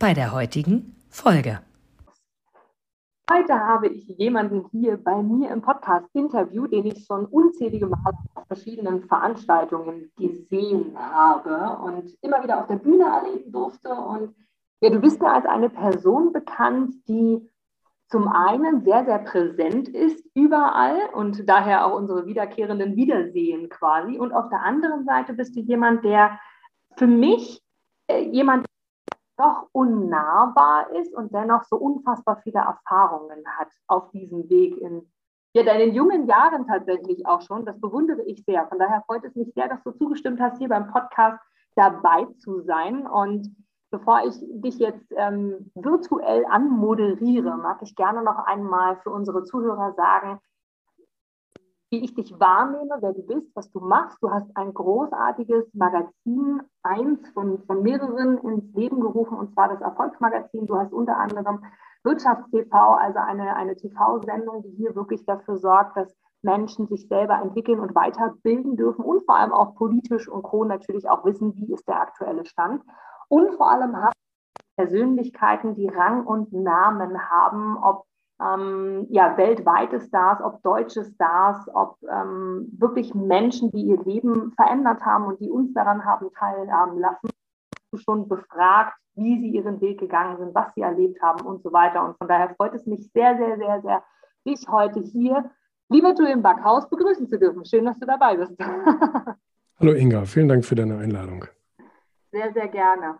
bei der heutigen Folge. Heute habe ich jemanden hier bei mir im Podcast-Interview, den ich schon unzählige Male auf verschiedenen Veranstaltungen gesehen habe und immer wieder auf der Bühne erleben durfte. Und ja, du bist mir als eine Person bekannt, die zum einen sehr, sehr präsent ist überall und daher auch unsere wiederkehrenden Wiedersehen quasi. Und auf der anderen Seite bist du jemand, der für mich äh, jemand doch unnahbar ist und dennoch so unfassbar viele Erfahrungen hat auf diesem Weg in ja, deinen jungen Jahren tatsächlich auch schon. Das bewundere ich sehr. Von daher freut es mich sehr, dass du zugestimmt hast, hier beim Podcast dabei zu sein. Und bevor ich dich jetzt ähm, virtuell anmoderiere, mag ich gerne noch einmal für unsere Zuhörer sagen, wie ich dich wahrnehme, wer du bist, was du machst. Du hast ein großartiges Magazin, eins von, von mehreren ins Leben gerufen, und zwar das Erfolgsmagazin. Du hast unter anderem Wirtschaftstv, also eine, eine TV-Sendung, die hier wirklich dafür sorgt, dass Menschen sich selber entwickeln und weiterbilden dürfen und vor allem auch politisch und Co. natürlich auch wissen, wie ist der aktuelle Stand. Und vor allem du Persönlichkeiten, die Rang und Namen haben, ob ähm, ja, weltweite Stars, ob deutsche Stars, ob ähm, wirklich Menschen, die ihr Leben verändert haben und die uns daran haben teilhaben lassen, schon befragt, wie sie ihren Weg gegangen sind, was sie erlebt haben und so weiter. Und von daher freut es mich sehr, sehr, sehr, sehr, dich heute hier, lieber Julian Backhaus, begrüßen zu dürfen. Schön, dass du dabei bist. Hallo Inga, vielen Dank für deine Einladung. Sehr, sehr gerne.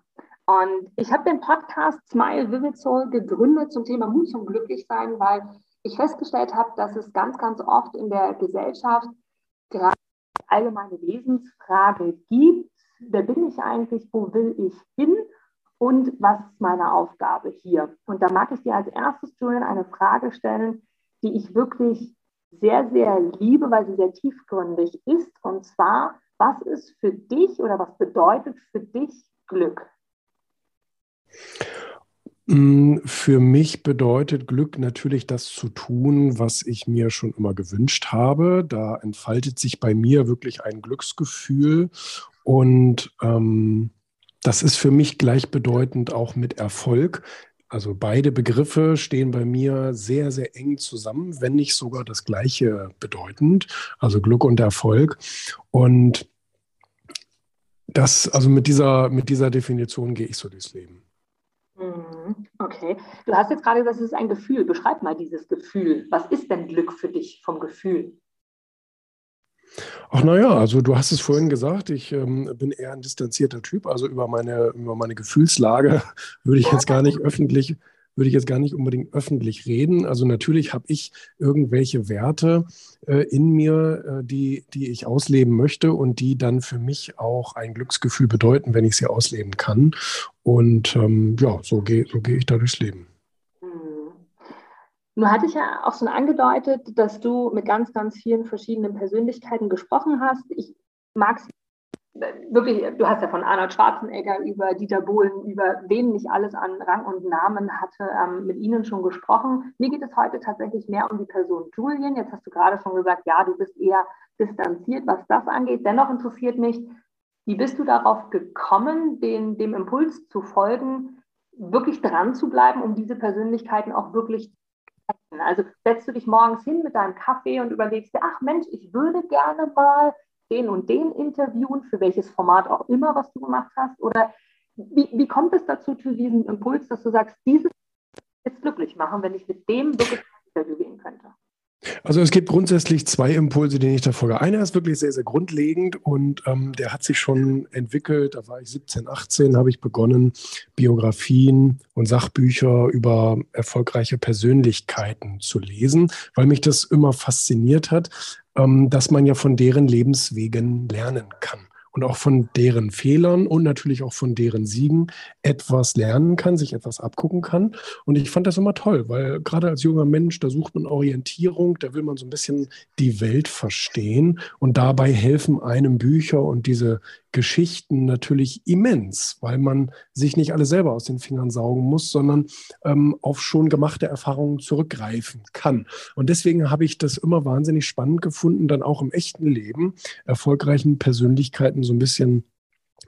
Und ich habe den Podcast Smile Vivid Soul gegründet zum Thema Mut zum Glücklichsein, weil ich festgestellt habe, dass es ganz, ganz oft in der Gesellschaft gerade allgemeine Wesensfrage gibt. Wer bin ich eigentlich? Wo will ich hin? Und was ist meine Aufgabe hier? Und da mag ich dir als erstes, Julian, eine Frage stellen, die ich wirklich sehr, sehr liebe, weil sie sehr tiefgründig ist. Und zwar, was ist für dich oder was bedeutet für dich Glück? Mm, für mich bedeutet Glück natürlich das zu tun, was ich mir schon immer gewünscht habe. Da entfaltet sich bei mir wirklich ein Glücksgefühl und ähm, das ist für mich gleichbedeutend auch mit Erfolg. Also beide Begriffe stehen bei mir sehr, sehr eng zusammen, wenn nicht sogar das gleiche bedeutend, also Glück und Erfolg. Und das, also mit dieser, mit dieser Definition gehe ich so durchs Leben. Mhm. Okay. Du hast jetzt gerade gesagt, es ist ein Gefühl. Beschreib mal dieses Gefühl. Was ist denn Glück für dich vom Gefühl? Ach naja, also du hast es vorhin gesagt, ich ähm, bin eher ein distanzierter Typ. Also über meine, über meine Gefühlslage würde ich jetzt gar nicht öffentlich würde ich jetzt gar nicht unbedingt öffentlich reden. Also natürlich habe ich irgendwelche Werte äh, in mir, äh, die, die ich ausleben möchte und die dann für mich auch ein Glücksgefühl bedeuten, wenn ich sie ausleben kann. Und ähm, ja, so gehe so geh ich da durchs Leben. Hm. Nun hatte ich ja auch schon angedeutet, dass du mit ganz, ganz vielen verschiedenen Persönlichkeiten gesprochen hast. Ich mag es wirklich, du hast ja von Arnold Schwarzenegger über Dieter Bohlen, über wen nicht alles an Rang und Namen hatte, ähm, mit Ihnen schon gesprochen. Mir geht es heute tatsächlich mehr um die Person Julian. Jetzt hast du gerade schon gesagt, ja, du bist eher distanziert, was das angeht. Dennoch interessiert mich, wie bist du darauf gekommen, den, dem Impuls zu folgen, wirklich dran zu bleiben, um diese Persönlichkeiten auch wirklich? Also setzt du dich morgens hin mit deinem Kaffee und überlegst dir, ach Mensch, ich würde gerne mal den und den interviewen, für welches Format auch immer, was du gemacht hast? Oder wie, wie kommt es dazu, zu diesem Impuls, dass du sagst, dieses jetzt glücklich machen, wenn ich mit dem wirklich ein Interview gehen könnte? Also es gibt grundsätzlich zwei Impulse, die ich da folge. Einer ist wirklich sehr, sehr grundlegend und ähm, der hat sich schon entwickelt. Da war ich 17, 18, habe ich begonnen, Biografien und Sachbücher über erfolgreiche Persönlichkeiten zu lesen, weil mich das immer fasziniert hat, ähm, dass man ja von deren Lebenswegen lernen kann. Und auch von deren Fehlern und natürlich auch von deren Siegen etwas lernen kann, sich etwas abgucken kann. Und ich fand das immer toll, weil gerade als junger Mensch, da sucht man Orientierung, da will man so ein bisschen die Welt verstehen und dabei helfen einem Bücher und diese Geschichten natürlich immens, weil man sich nicht alle selber aus den Fingern saugen muss, sondern ähm, auf schon gemachte Erfahrungen zurückgreifen kann. Und deswegen habe ich das immer wahnsinnig spannend gefunden, dann auch im echten Leben erfolgreichen Persönlichkeiten so ein bisschen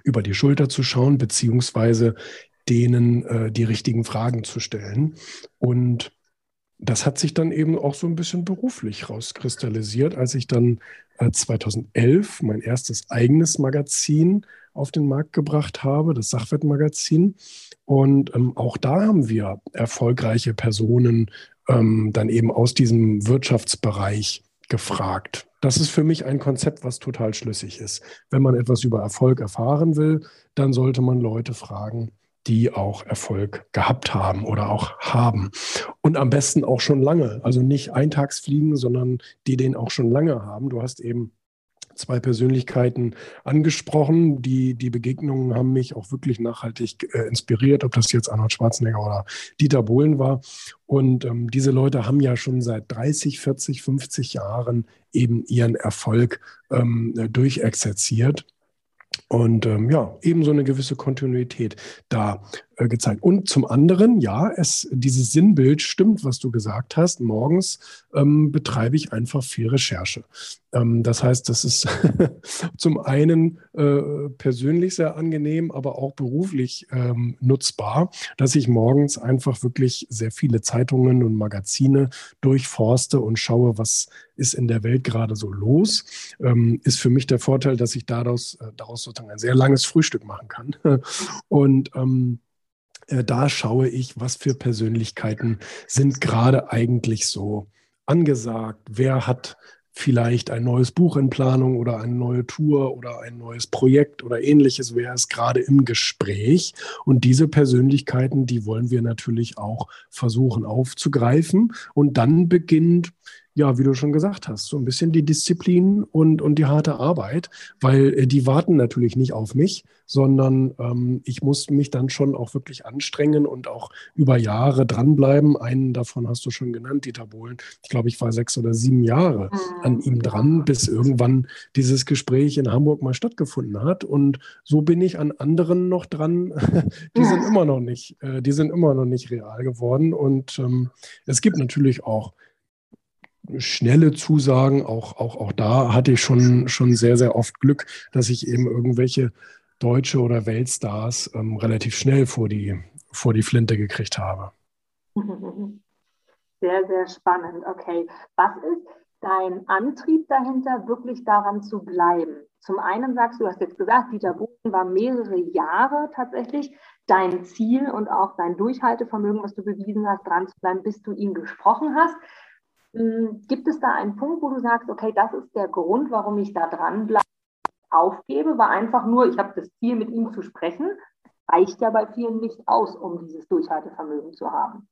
über die Schulter zu schauen, beziehungsweise denen äh, die richtigen Fragen zu stellen. Und das hat sich dann eben auch so ein bisschen beruflich rauskristallisiert, als ich dann 2011 äh, mein erstes eigenes Magazin auf den Markt gebracht habe, das Sachwertmagazin. Und ähm, auch da haben wir erfolgreiche Personen ähm, dann eben aus diesem Wirtschaftsbereich gefragt. Das ist für mich ein Konzept, was total schlüssig ist. Wenn man etwas über Erfolg erfahren will, dann sollte man Leute fragen, die auch Erfolg gehabt haben oder auch haben. Und am besten auch schon lange. Also nicht Eintagsfliegen, sondern die den auch schon lange haben. Du hast eben zwei Persönlichkeiten angesprochen. Die, die Begegnungen haben mich auch wirklich nachhaltig äh, inspiriert, ob das jetzt Arnold Schwarzenegger oder Dieter Bohlen war. Und ähm, diese Leute haben ja schon seit 30, 40, 50 Jahren eben ihren Erfolg ähm, durchexerziert. Und ähm, ja, ebenso eine gewisse Kontinuität da äh, gezeigt. Und zum anderen, ja, es, dieses Sinnbild stimmt, was du gesagt hast. Morgens ähm, betreibe ich einfach viel Recherche. Ähm, das heißt, das ist zum einen äh, persönlich sehr angenehm, aber auch beruflich ähm, nutzbar, dass ich morgens einfach wirklich sehr viele Zeitungen und Magazine durchforste und schaue, was ist in der Welt gerade so los. Ähm, ist für mich der Vorteil, dass ich daraus, äh, daraus sozusagen ein sehr langes Frühstück machen kann. und ähm, äh, da schaue ich, was für Persönlichkeiten sind gerade eigentlich so angesagt. Wer hat vielleicht ein neues Buch in Planung oder eine neue Tour oder ein neues Projekt oder ähnliches, wer ist gerade im Gespräch. Und diese Persönlichkeiten, die wollen wir natürlich auch versuchen aufzugreifen. Und dann beginnt ja, wie du schon gesagt hast, so ein bisschen die Disziplin und, und die harte Arbeit, weil äh, die warten natürlich nicht auf mich, sondern ähm, ich muss mich dann schon auch wirklich anstrengen und auch über Jahre dranbleiben. Einen davon hast du schon genannt, Dieter Bohlen. Ich glaube, ich war sechs oder sieben Jahre an ihm dran, bis irgendwann dieses Gespräch in Hamburg mal stattgefunden hat. Und so bin ich an anderen noch dran. die sind immer noch nicht, äh, die sind immer noch nicht real geworden. Und ähm, es gibt natürlich auch schnelle Zusagen. Auch, auch, auch da hatte ich schon, schon sehr, sehr oft Glück, dass ich eben irgendwelche deutsche oder Weltstars ähm, relativ schnell vor die, vor die Flinte gekriegt habe. Sehr, sehr spannend. Okay. Was ist dein Antrieb dahinter, wirklich daran zu bleiben? Zum einen sagst du, du hast jetzt gesagt, Dieter Bohlen war mehrere Jahre tatsächlich dein Ziel und auch dein Durchhaltevermögen, was du bewiesen hast, dran zu bleiben, bis du ihn gesprochen hast. Hm, gibt es da einen Punkt, wo du sagst, okay, das ist der Grund, warum ich da dranbleibe, aufgebe, war einfach nur, ich habe das Ziel, mit ihm zu sprechen, reicht ja bei vielen nicht aus, um dieses Durchhaltevermögen zu haben.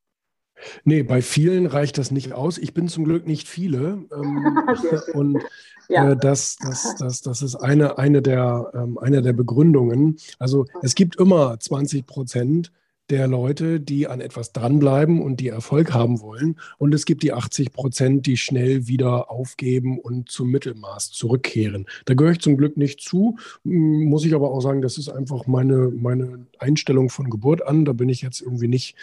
Nee, bei vielen reicht das nicht aus. Ich bin zum Glück nicht viele. Ähm, und ja. äh, das, das, das, das ist eine, eine, der, ähm, eine der Begründungen. Also es gibt immer 20 Prozent, der Leute, die an etwas dranbleiben und die Erfolg haben wollen. Und es gibt die 80 Prozent, die schnell wieder aufgeben und zum Mittelmaß zurückkehren. Da gehöre ich zum Glück nicht zu, muss ich aber auch sagen, das ist einfach meine, meine Einstellung von Geburt an. Da bin ich jetzt irgendwie nicht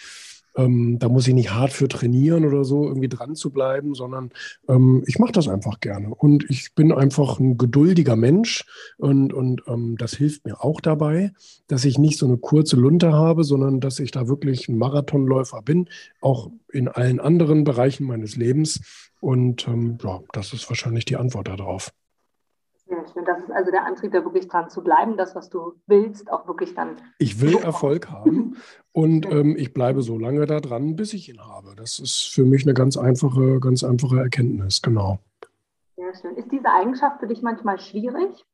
ähm, da muss ich nicht hart für trainieren oder so, irgendwie dran zu bleiben, sondern ähm, ich mache das einfach gerne. Und ich bin einfach ein geduldiger Mensch und, und ähm, das hilft mir auch dabei, dass ich nicht so eine kurze Lunte habe, sondern dass ich da wirklich ein Marathonläufer bin, auch in allen anderen Bereichen meines Lebens. Und ähm, ja, das ist wahrscheinlich die Antwort darauf. Sehr schön. Das ist also der Antrieb, da wirklich dran zu bleiben, das, was du willst, auch wirklich dann. Ich will Erfolg haben und ähm, ich bleibe so lange da dran, bis ich ihn habe. Das ist für mich eine ganz einfache, ganz einfache Erkenntnis, genau. Sehr schön. Ist diese Eigenschaft für dich manchmal schwierig?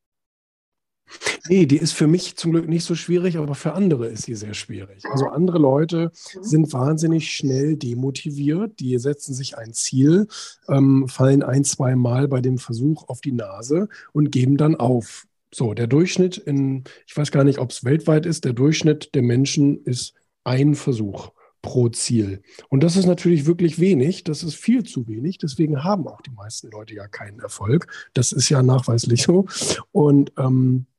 Nee, die ist für mich zum Glück nicht so schwierig, aber für andere ist sie sehr schwierig. Also andere Leute mhm. sind wahnsinnig schnell demotiviert, die setzen sich ein Ziel, ähm, fallen ein, zwei Mal bei dem Versuch auf die Nase und geben dann auf. So, der Durchschnitt in, ich weiß gar nicht, ob es weltweit ist, der Durchschnitt der Menschen ist ein Versuch pro Ziel. Und das ist natürlich wirklich wenig, das ist viel zu wenig. Deswegen haben auch die meisten Leute ja keinen Erfolg. Das ist ja nachweislich so. Und ähm, äh,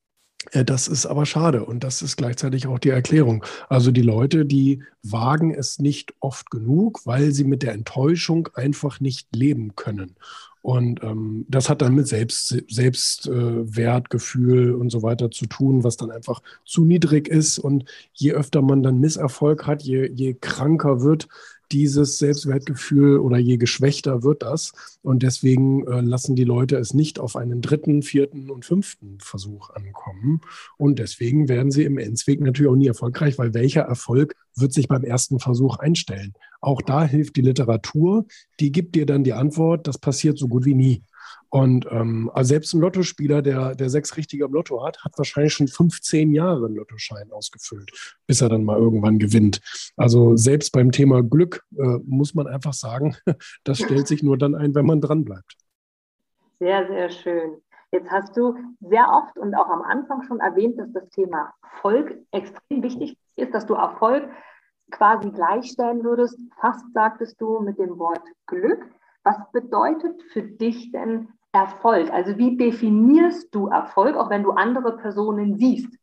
das ist aber schade und das ist gleichzeitig auch die Erklärung. Also die Leute, die wagen es nicht oft genug, weil sie mit der Enttäuschung einfach nicht leben können. Und ähm, das hat dann mit Selbst, Selbstwertgefühl äh, und so weiter zu tun, was dann einfach zu niedrig ist. Und je öfter man dann Misserfolg hat, je, je kranker wird dieses Selbstwertgefühl oder je geschwächter wird das. Und deswegen äh, lassen die Leute es nicht auf einen dritten, vierten und fünften Versuch ankommen. Und deswegen werden sie im Endsweg natürlich auch nie erfolgreich, weil welcher Erfolg wird sich beim ersten Versuch einstellen? Auch da hilft die Literatur, die gibt dir dann die Antwort, das passiert so gut wie nie. Und ähm, also selbst ein Lottospieler, der, der sechs Richtige im Lotto hat, hat wahrscheinlich schon 15 Jahre einen Lottoschein ausgefüllt, bis er dann mal irgendwann gewinnt. Also selbst beim Thema Glück äh, muss man einfach sagen, das stellt sich nur dann ein, wenn man dranbleibt. Sehr, sehr schön. Jetzt hast du sehr oft und auch am Anfang schon erwähnt, dass das Thema Erfolg extrem wichtig ist, dass du Erfolg quasi gleichstellen würdest. Fast sagtest du mit dem Wort Glück. Was bedeutet für dich denn Erfolg? Also wie definierst du Erfolg, auch wenn du andere Personen siehst?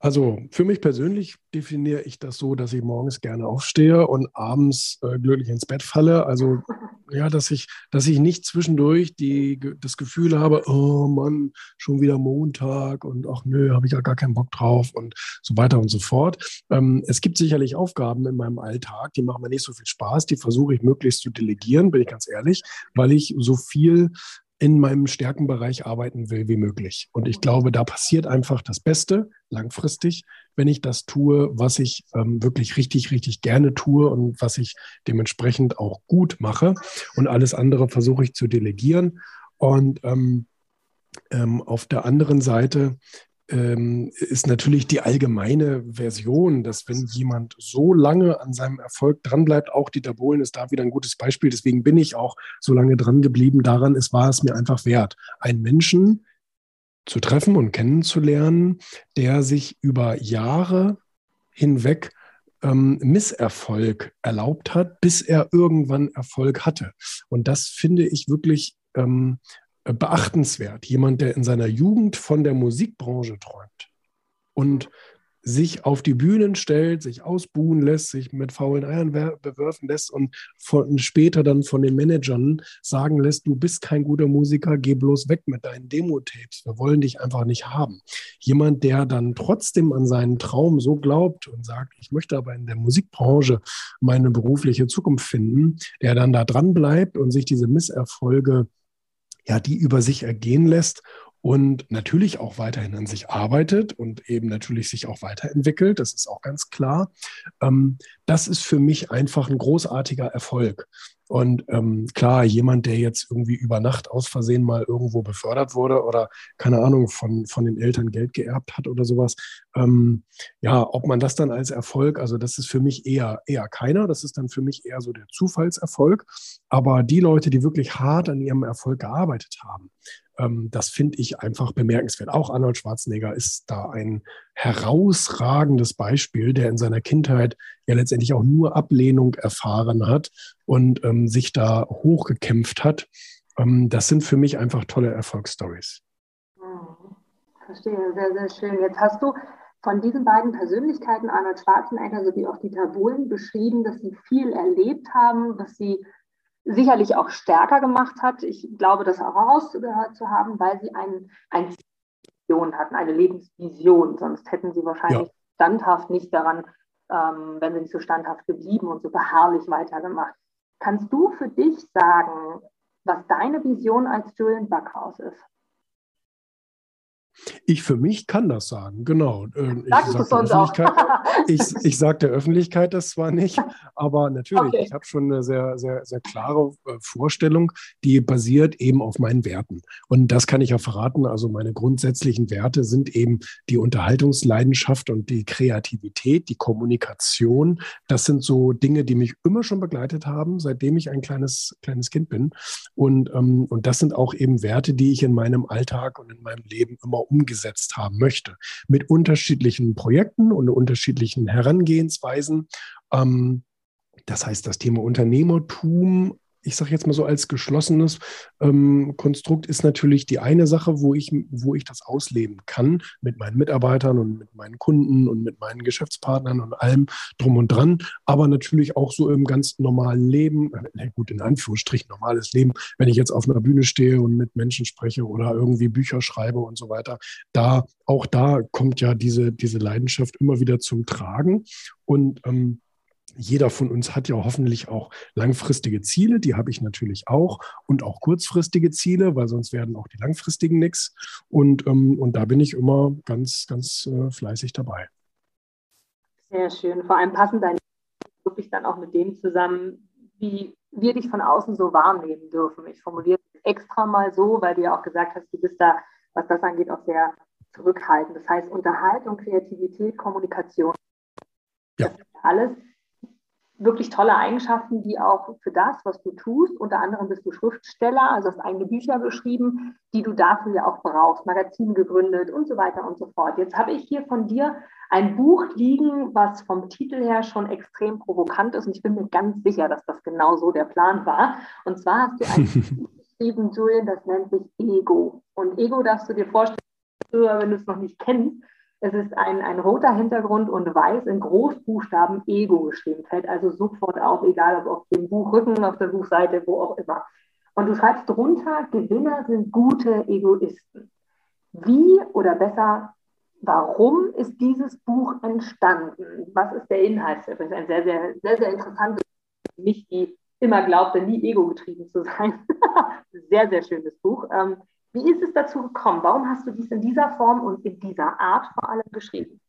Also für mich persönlich definiere ich das so, dass ich morgens gerne aufstehe und abends äh, glücklich ins Bett falle. Also ja, dass ich, dass ich nicht zwischendurch die, das Gefühl habe, oh Mann, schon wieder Montag und ach nö, habe ich ja gar keinen Bock drauf und so weiter und so fort. Ähm, es gibt sicherlich Aufgaben in meinem Alltag, die machen mir nicht so viel Spaß, die versuche ich möglichst zu delegieren, bin ich ganz ehrlich, weil ich so viel in meinem Stärkenbereich arbeiten will wie möglich. Und ich glaube, da passiert einfach das Beste langfristig, wenn ich das tue, was ich ähm, wirklich richtig, richtig gerne tue und was ich dementsprechend auch gut mache. Und alles andere versuche ich zu delegieren. Und ähm, ähm, auf der anderen Seite ähm, ist natürlich die allgemeine Version, dass wenn jemand so lange an seinem Erfolg dranbleibt, auch Dieter Bohlen ist da wieder ein gutes Beispiel, deswegen bin ich auch so lange dran geblieben, daran es war es mir einfach wert, einen Menschen zu treffen und kennenzulernen, der sich über Jahre hinweg ähm, Misserfolg erlaubt hat, bis er irgendwann Erfolg hatte. Und das finde ich wirklich ähm, beachtenswert. Jemand, der in seiner Jugend von der Musikbranche träumt und sich auf die Bühnen stellt, sich ausbuhen lässt, sich mit faulen Eiern bewerfen lässt und von, später dann von den Managern sagen lässt, du bist kein guter Musiker, geh bloß weg mit deinen Demo-Tapes, wir wollen dich einfach nicht haben. Jemand, der dann trotzdem an seinen Traum so glaubt und sagt, ich möchte aber in der Musikbranche meine berufliche Zukunft finden, der dann da dran bleibt und sich diese Misserfolge ja, die über sich ergehen lässt und natürlich auch weiterhin an sich arbeitet und eben natürlich sich auch weiterentwickelt, das ist auch ganz klar. Ähm, das ist für mich einfach ein großartiger Erfolg. Und ähm, klar, jemand, der jetzt irgendwie über Nacht aus Versehen mal irgendwo befördert wurde oder keine Ahnung, von, von den Eltern Geld geerbt hat oder sowas, ähm, ja, ob man das dann als Erfolg, also das ist für mich eher, eher keiner, das ist dann für mich eher so der Zufallserfolg. Aber die Leute, die wirklich hart an ihrem Erfolg gearbeitet haben, das finde ich einfach bemerkenswert. Auch Arnold Schwarzenegger ist da ein herausragendes Beispiel, der in seiner Kindheit ja letztendlich auch nur Ablehnung erfahren hat und ähm, sich da hochgekämpft hat. Ähm, das sind für mich einfach tolle Erfolgsstories. Hm, verstehe, sehr, sehr schön. Jetzt hast du von diesen beiden Persönlichkeiten, Arnold Schwarzenegger sowie auch Dieter Bohlen, beschrieben, dass sie viel erlebt haben, was sie sicherlich auch stärker gemacht hat. Ich glaube, das auch herausgehört zu haben, weil sie ein, eine Vision hatten, eine Lebensvision. Sonst hätten sie wahrscheinlich ja. standhaft nicht daran, ähm, wenn sie nicht so standhaft geblieben und so beharrlich weitergemacht. Kannst du für dich sagen, was deine Vision als Julian Backhaus ist? Ich für mich kann das sagen, genau. Ähm, ich sage der, ich, ich sag der Öffentlichkeit das zwar nicht, aber natürlich, okay. ich habe schon eine sehr, sehr, sehr klare äh, Vorstellung, die basiert eben auf meinen Werten. Und das kann ich ja verraten. Also meine grundsätzlichen Werte sind eben die Unterhaltungsleidenschaft und die Kreativität, die Kommunikation. Das sind so Dinge, die mich immer schon begleitet haben, seitdem ich ein kleines, kleines Kind bin. Und, ähm, und das sind auch eben Werte, die ich in meinem Alltag und in meinem Leben immer umgesetzt haben möchte. Mit unterschiedlichen Projekten und unterschiedlichen Herangehensweisen. Ähm, das heißt, das Thema Unternehmertum ich sage jetzt mal so als geschlossenes ähm, Konstrukt ist natürlich die eine Sache, wo ich, wo ich das ausleben kann mit meinen Mitarbeitern und mit meinen Kunden und mit meinen Geschäftspartnern und allem drum und dran, aber natürlich auch so im ganz normalen Leben, äh, gut, in Anführungsstrichen normales Leben, wenn ich jetzt auf einer Bühne stehe und mit Menschen spreche oder irgendwie Bücher schreibe und so weiter, da, auch da kommt ja diese, diese Leidenschaft immer wieder zum Tragen. Und ähm, jeder von uns hat ja hoffentlich auch langfristige Ziele, die habe ich natürlich auch und auch kurzfristige Ziele, weil sonst werden auch die langfristigen nichts. Und, ähm, und da bin ich immer ganz, ganz äh, fleißig dabei. Sehr schön. Vor allem passen deine wirklich dann auch mit dem zusammen, wie wir dich von außen so wahrnehmen dürfen. Ich formuliere es extra mal so, weil du ja auch gesagt hast, du bist da, was das angeht, auch sehr zurückhaltend. Das heißt, Unterhaltung, Kreativität, Kommunikation, ja. das ist alles wirklich tolle Eigenschaften, die auch für das, was du tust, unter anderem bist du Schriftsteller, also hast eigene Bücher geschrieben, die du dafür ja auch brauchst, Magazin gegründet und so weiter und so fort. Jetzt habe ich hier von dir ein Buch liegen, was vom Titel her schon extrem provokant ist und ich bin mir ganz sicher, dass das genau so der Plan war. Und zwar hast du ein Buch geschrieben, Julian, das nennt sich Ego. Und Ego darfst du dir vorstellen, wenn du es noch nicht kennst, es ist ein, ein roter Hintergrund und weiß in Großbuchstaben Ego geschrieben. Fällt also sofort auf, egal ob auf dem Buchrücken, auf der Buchseite, wo auch immer. Und du schreibst drunter, Gewinner sind gute Egoisten. Wie oder besser, warum ist dieses Buch entstanden? Was ist der Inhalt? Das ist ein sehr, sehr, sehr, sehr interessantes für mich, die immer glaubte, nie ego-getrieben zu sein. sehr, sehr schönes Buch. Wie ist es dazu gekommen? Warum hast du dies in dieser Form und in dieser Art vor allem geschrieben?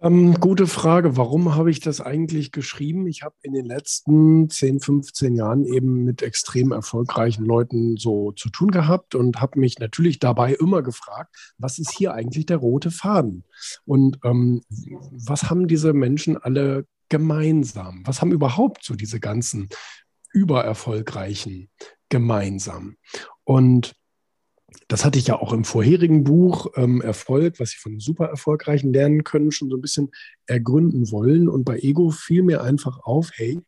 Ähm, gute Frage. Warum habe ich das eigentlich geschrieben? Ich habe in den letzten 10, 15 Jahren eben mit extrem erfolgreichen Leuten so zu tun gehabt und habe mich natürlich dabei immer gefragt, was ist hier eigentlich der rote Faden? Und ähm, was haben diese Menschen alle gemeinsam? Was haben überhaupt so diese ganzen übererfolgreichen gemeinsam? Und das hatte ich ja auch im vorherigen Buch ähm, Erfolg, was Sie von super erfolgreichen lernen können, schon so ein bisschen ergründen wollen. Und bei Ego fiel mir einfach auf, hey,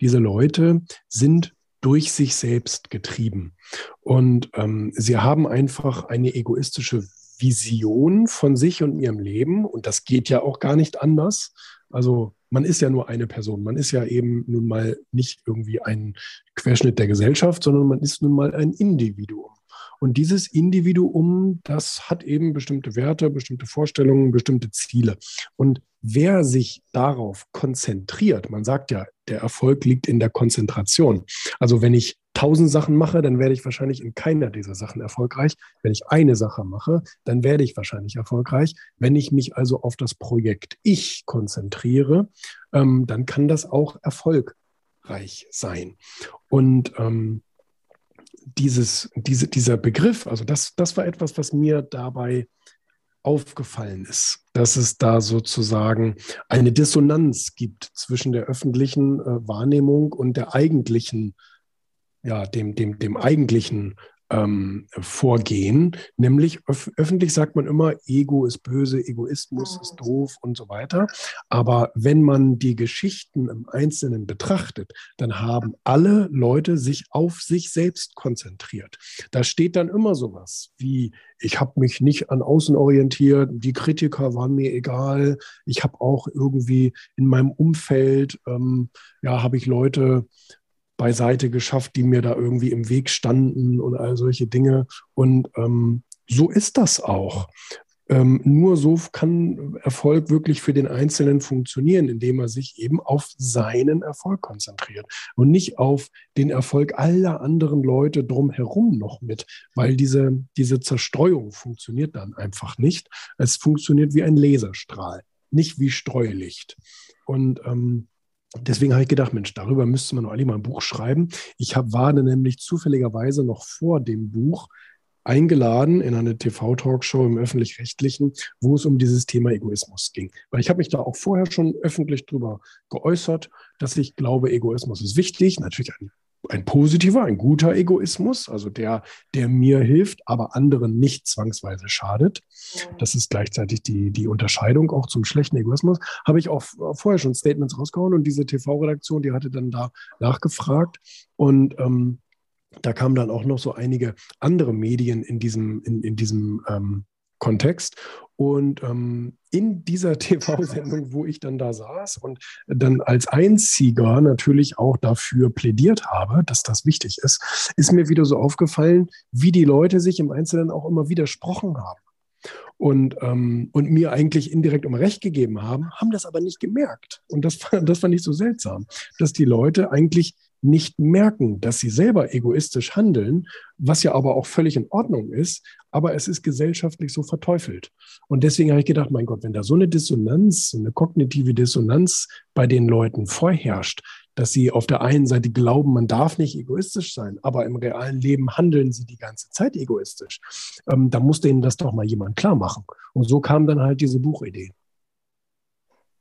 diese Leute sind durch sich selbst getrieben. Und ähm, sie haben einfach eine egoistische Vision von sich und ihrem Leben. Und das geht ja auch gar nicht anders. Also man ist ja nur eine Person. Man ist ja eben nun mal nicht irgendwie ein Querschnitt der Gesellschaft, sondern man ist nun mal ein Individuum. Und dieses Individuum, das hat eben bestimmte Werte, bestimmte Vorstellungen, bestimmte Ziele. Und wer sich darauf konzentriert, man sagt ja, der Erfolg liegt in der Konzentration. Also wenn ich tausend Sachen mache, dann werde ich wahrscheinlich in keiner dieser Sachen erfolgreich. Wenn ich eine Sache mache, dann werde ich wahrscheinlich erfolgreich. Wenn ich mich also auf das Projekt Ich konzentriere, ähm, dann kann das auch erfolgreich sein. Und ähm, dieses, diese, dieser Begriff, also das, das war etwas, was mir dabei aufgefallen ist, dass es da sozusagen eine Dissonanz gibt zwischen der öffentlichen äh, Wahrnehmung und der eigentlichen, ja, dem, dem, dem eigentlichen ähm, vorgehen. Nämlich öf öffentlich sagt man immer, Ego ist böse, Egoismus ist doof und so weiter. Aber wenn man die Geschichten im Einzelnen betrachtet, dann haben alle Leute sich auf sich selbst konzentriert. Da steht dann immer sowas wie, ich habe mich nicht an außen orientiert, die Kritiker waren mir egal, ich habe auch irgendwie in meinem Umfeld, ähm, ja, habe ich Leute beiseite geschafft, die mir da irgendwie im Weg standen und all solche Dinge. Und ähm, so ist das auch. ähm, nur so kann Erfolg wirklich für den Einzelnen funktionieren, indem er sich eben auf seinen Erfolg konzentriert und nicht auf den Erfolg aller anderen Leute drumherum noch mit, weil diese, diese Zerstreuung funktioniert dann einfach nicht. Es funktioniert wie ein Laserstrahl, nicht wie Streulicht. Und ähm, Deswegen habe ich gedacht, Mensch, darüber müsste man eigentlich mal ein Buch schreiben. Ich hab, war nämlich zufälligerweise noch vor dem Buch eingeladen in eine TV-Talkshow im öffentlich-rechtlichen, wo es um dieses Thema Egoismus ging. Weil ich habe mich da auch vorher schon öffentlich darüber geäußert, dass ich glaube, Egoismus ist wichtig. Natürlich ein, ein positiver, ein guter Egoismus, also der, der mir hilft, aber anderen nicht zwangsweise schadet. Das ist gleichzeitig die, die Unterscheidung auch zum schlechten Egoismus. Habe ich auch vorher schon Statements rausgehauen und diese TV-Redaktion, die hatte dann da nachgefragt und ähm, da kamen dann auch noch so einige andere Medien in diesem, in, in diesem ähm, Kontext. Und ähm, in dieser TV-Sendung, wo ich dann da saß und dann als Einziger natürlich auch dafür plädiert habe, dass das wichtig ist, ist mir wieder so aufgefallen, wie die Leute sich im Einzelnen auch immer widersprochen haben. Und, ähm, und mir eigentlich indirekt um Recht gegeben haben, haben das aber nicht gemerkt. Und das, das fand ich so seltsam, dass die Leute eigentlich nicht merken, dass sie selber egoistisch handeln, was ja aber auch völlig in Ordnung ist, aber es ist gesellschaftlich so verteufelt. Und deswegen habe ich gedacht, mein Gott, wenn da so eine Dissonanz, so eine kognitive Dissonanz bei den Leuten vorherrscht, dass sie auf der einen Seite glauben, man darf nicht egoistisch sein, aber im realen Leben handeln sie die ganze Zeit egoistisch, ähm, da muss denen das doch mal jemand klar machen. Und so kam dann halt diese Buchidee.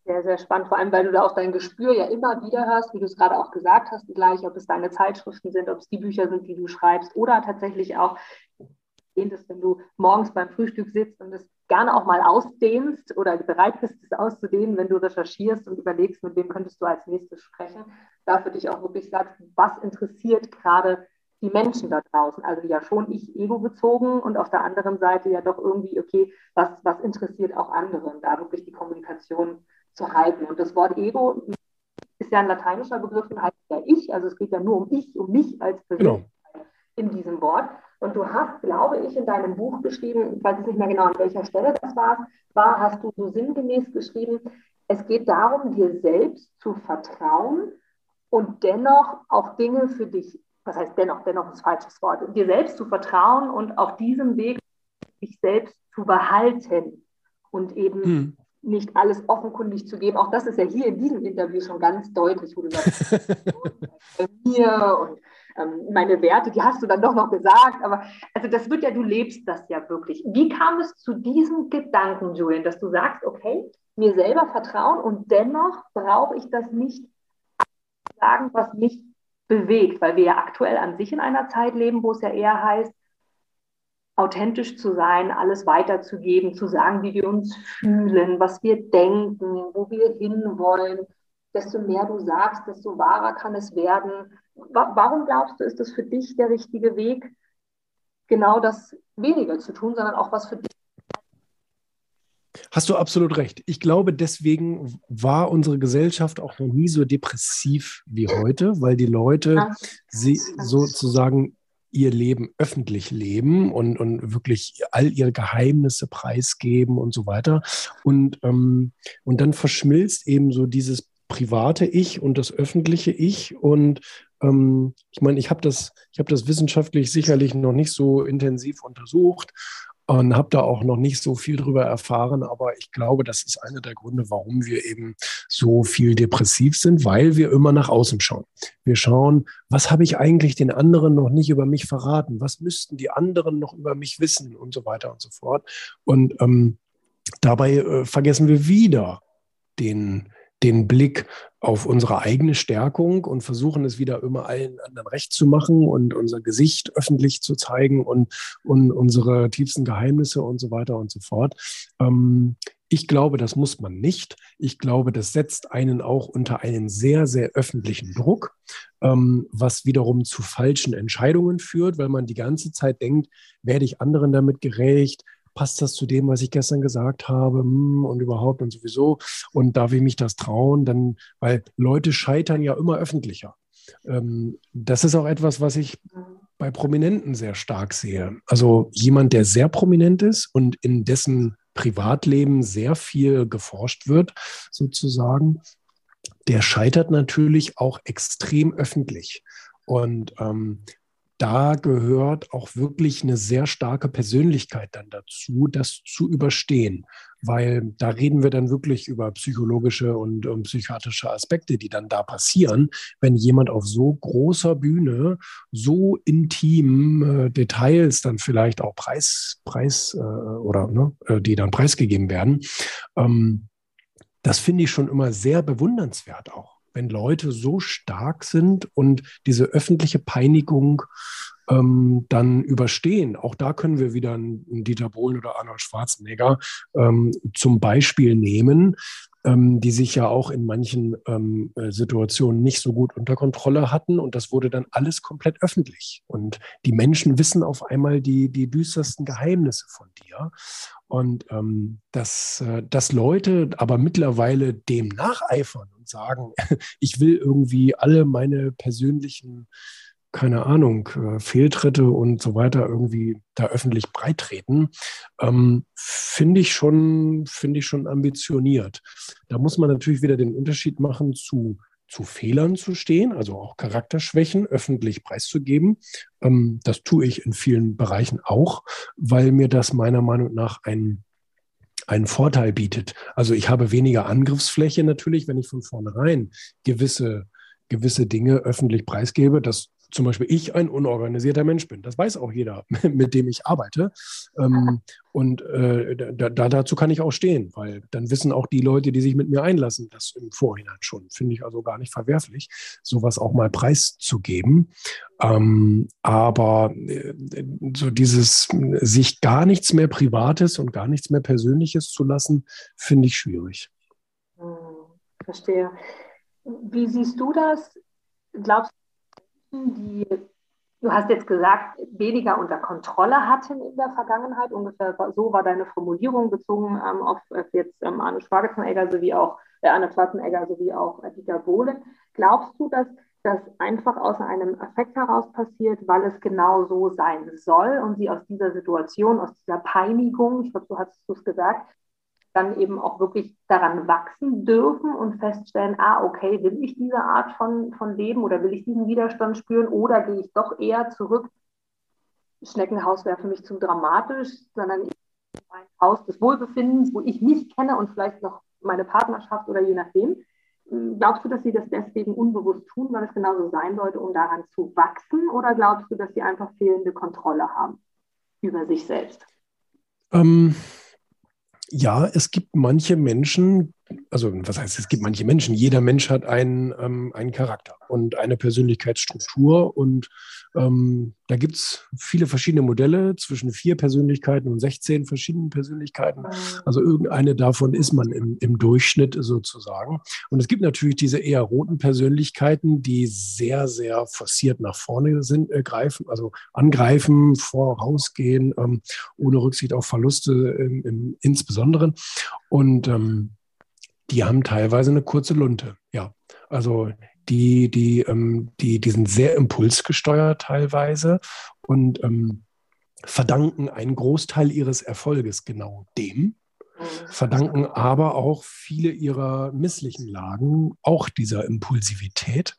Sehr, sehr spannend, vor allem, weil du da auch dein Gespür ja immer wieder hörst, wie du es gerade auch gesagt hast, gleich, ob es deine Zeitschriften sind, ob es die Bücher sind, die du schreibst oder tatsächlich auch, wenn du morgens beim Frühstück sitzt und es gerne auch mal ausdehnst oder bereit bist, es auszudehnen, wenn du recherchierst und überlegst, mit wem könntest du als nächstes sprechen, da für dich auch wirklich sagst, was interessiert gerade die Menschen da draußen. Also ja schon ich ego bezogen und auf der anderen Seite ja doch irgendwie, okay, was, was interessiert auch andere und da wirklich die Kommunikation zu halten. Und das Wort Ego ist ja ein lateinischer Begriff und heißt ja ich, also es geht ja nur um ich, um mich als Persönlichkeit genau. in diesem Wort. Und du hast, glaube ich, in deinem Buch geschrieben, ich weiß jetzt nicht mehr genau, an welcher Stelle das war, war, hast du so sinngemäß geschrieben, es geht darum, dir selbst zu vertrauen und dennoch auch Dinge für dich, was heißt dennoch, dennoch ist falsches Wort, dir selbst zu vertrauen und auf diesem Weg dich selbst zu behalten und eben hm nicht alles offenkundig zu geben. Auch das ist ja hier in diesem Interview schon ganz deutlich, wo du sagst, bei mir und ähm, meine Werte, die hast du dann doch noch gesagt. Aber also das wird ja, du lebst das ja wirklich. Wie kam es zu diesem Gedanken, Julian, dass du sagst, okay, mir selber vertrauen und dennoch brauche ich das nicht sagen, was mich bewegt, weil wir ja aktuell an sich in einer Zeit leben, wo es ja eher heißt, authentisch zu sein, alles weiterzugeben, zu sagen, wie wir uns fühlen, was wir denken, wo wir hinwollen. Desto mehr du sagst, desto wahrer kann es werden. Warum glaubst du, ist das für dich der richtige Weg, genau das weniger zu tun, sondern auch was für dich? Hast du absolut recht. Ich glaube, deswegen war unsere Gesellschaft auch noch nie so depressiv wie heute, weil die Leute sie sozusagen ihr Leben öffentlich leben und, und wirklich all ihre Geheimnisse preisgeben und so weiter. Und, ähm, und dann verschmilzt eben so dieses private Ich und das öffentliche Ich. Und ähm, ich meine, ich habe das, ich habe das wissenschaftlich sicherlich noch nicht so intensiv untersucht, und habe da auch noch nicht so viel drüber erfahren, aber ich glaube, das ist einer der Gründe, warum wir eben so viel depressiv sind, weil wir immer nach außen schauen. Wir schauen, was habe ich eigentlich den anderen noch nicht über mich verraten? Was müssten die anderen noch über mich wissen und so weiter und so fort. Und ähm, dabei äh, vergessen wir wieder den den Blick auf unsere eigene Stärkung und versuchen es wieder immer allen anderen recht zu machen und unser Gesicht öffentlich zu zeigen und, und unsere tiefsten Geheimnisse und so weiter und so fort. Ähm, ich glaube, das muss man nicht. Ich glaube, das setzt einen auch unter einen sehr, sehr öffentlichen Druck, ähm, was wiederum zu falschen Entscheidungen führt, weil man die ganze Zeit denkt, werde ich anderen damit gerecht? Passt das zu dem, was ich gestern gesagt habe hm, und überhaupt und sowieso und darf ich mich das trauen, dann, weil Leute scheitern ja immer öffentlicher. Ähm, das ist auch etwas, was ich bei Prominenten sehr stark sehe. Also jemand, der sehr prominent ist und in dessen Privatleben sehr viel geforscht wird, sozusagen, der scheitert natürlich auch extrem öffentlich. Und ähm, da gehört auch wirklich eine sehr starke Persönlichkeit dann dazu, das zu überstehen. Weil da reden wir dann wirklich über psychologische und, und psychiatrische Aspekte, die dann da passieren, wenn jemand auf so großer Bühne so intim äh, Details dann vielleicht auch Preis, Preis äh, oder ne, äh, die dann preisgegeben werden. Ähm, das finde ich schon immer sehr bewundernswert auch wenn Leute so stark sind und diese öffentliche Peinigung ähm, dann überstehen. Auch da können wir wieder einen, Dieter Bohlen oder Arnold Schwarzenegger ähm, zum Beispiel nehmen, ähm, die sich ja auch in manchen ähm, äh, Situationen nicht so gut unter Kontrolle hatten. Und das wurde dann alles komplett öffentlich. Und die Menschen wissen auf einmal die, die düstersten Geheimnisse von dir. Und ähm, dass, äh, dass Leute aber mittlerweile dem nacheifern und sagen, ich will irgendwie alle meine persönlichen keine Ahnung, äh, Fehltritte und so weiter irgendwie da öffentlich breitreten, ähm, finde ich schon, finde ich schon ambitioniert. Da muss man natürlich wieder den Unterschied machen zu zu Fehlern zu stehen, also auch Charakterschwächen öffentlich preiszugeben. Ähm, das tue ich in vielen Bereichen auch, weil mir das meiner Meinung nach einen, einen Vorteil bietet. Also ich habe weniger Angriffsfläche natürlich, wenn ich von vornherein gewisse gewisse Dinge öffentlich preisgebe. Das zum Beispiel ich ein unorganisierter Mensch bin. Das weiß auch jeder, mit dem ich arbeite. Ähm, und äh, da, dazu kann ich auch stehen, weil dann wissen auch die Leute, die sich mit mir einlassen, das im Vorhinein schon. Finde ich also gar nicht verwerflich, sowas auch mal preiszugeben. Ähm, aber äh, so dieses sich gar nichts mehr Privates und gar nichts mehr Persönliches zu lassen, finde ich schwierig. Hm, verstehe. Wie siehst du das? Glaubst du, die, du hast jetzt gesagt, weniger unter Kontrolle hatten in der Vergangenheit. Ungefähr so war deine Formulierung bezogen ähm, auf jetzt ähm, Arne Schwarzenegger sowie auch äh, Arne Schwarzenegger sowie auch äh, Dieter Bohlen. Glaubst du, dass das einfach aus einem Affekt heraus passiert, weil es genau so sein soll und sie aus dieser Situation, aus dieser Peinigung, ich glaube, so hast du es gesagt, dann eben auch wirklich daran wachsen dürfen und feststellen, ah, okay, will ich diese Art von, von Leben oder will ich diesen Widerstand spüren oder gehe ich doch eher zurück? Schneckenhaus wäre für mich zu dramatisch, sondern ein Haus des Wohlbefindens, wo ich mich kenne und vielleicht noch meine Partnerschaft oder je nachdem. Hm, glaubst du, dass sie das deswegen unbewusst tun, weil es genauso sein sollte, um daran zu wachsen? Oder glaubst du, dass sie einfach fehlende Kontrolle haben über sich selbst? Ähm, ja, es gibt manche Menschen, also was heißt, es gibt manche Menschen, jeder Mensch hat einen, ähm, einen Charakter und eine Persönlichkeitsstruktur und ähm, da gibt es viele verschiedene Modelle zwischen vier Persönlichkeiten und 16 verschiedenen Persönlichkeiten. Also irgendeine davon ist man im, im Durchschnitt sozusagen. Und es gibt natürlich diese eher roten Persönlichkeiten, die sehr, sehr forciert nach vorne sind, äh, greifen, also angreifen, vorausgehen, ähm, ohne Rücksicht auf Verluste im, im insbesondere. Und ähm, die haben teilweise eine kurze Lunte. Ja, also die, die, ähm, die, die sind sehr impulsgesteuert teilweise und ähm, verdanken einen Großteil ihres Erfolges genau dem, verdanken aber auch viele ihrer misslichen Lagen auch dieser Impulsivität.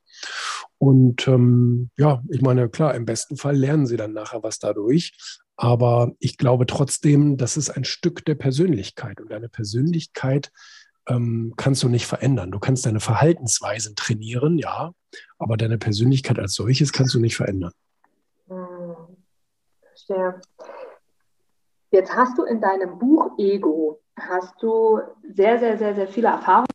Und ähm, ja, ich meine, klar, im besten Fall lernen sie dann nachher was dadurch. Aber ich glaube trotzdem, das ist ein Stück der Persönlichkeit. Und eine Persönlichkeit ähm, kannst du nicht verändern. Du kannst deine Verhaltensweisen trainieren, ja, aber deine Persönlichkeit als solches kannst du nicht verändern. Hm, verstehe. Jetzt hast du in deinem Buch Ego, hast du sehr, sehr, sehr, sehr viele Erfahrungen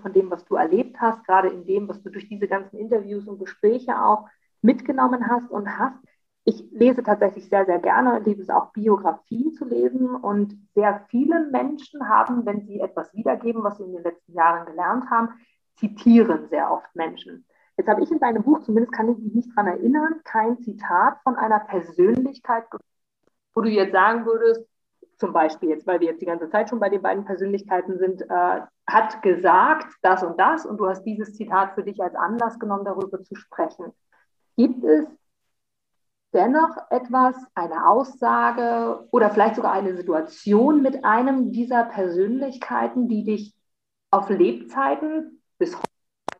von dem, was du erlebt hast, gerade in dem, was du durch diese ganzen Interviews und Gespräche auch mitgenommen hast und hast ich lese tatsächlich sehr, sehr gerne, liebe es auch Biografien zu lesen. Und sehr viele Menschen haben, wenn sie etwas wiedergeben, was sie in den letzten Jahren gelernt haben, zitieren sehr oft Menschen. Jetzt habe ich in deinem Buch, zumindest kann ich mich nicht daran erinnern, kein Zitat von einer Persönlichkeit, wo du jetzt sagen würdest, zum Beispiel jetzt, weil wir jetzt die ganze Zeit schon bei den beiden Persönlichkeiten sind, äh, hat gesagt das und das und du hast dieses Zitat für dich als Anlass genommen, darüber zu sprechen. Gibt es dennoch etwas, eine Aussage oder vielleicht sogar eine Situation mit einem dieser Persönlichkeiten, die dich auf Lebzeiten bis heute,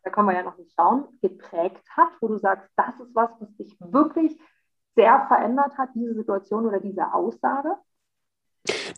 da können wir ja noch nicht schauen, geprägt hat, wo du sagst, das ist was, was dich wirklich sehr verändert hat, diese Situation oder diese Aussage?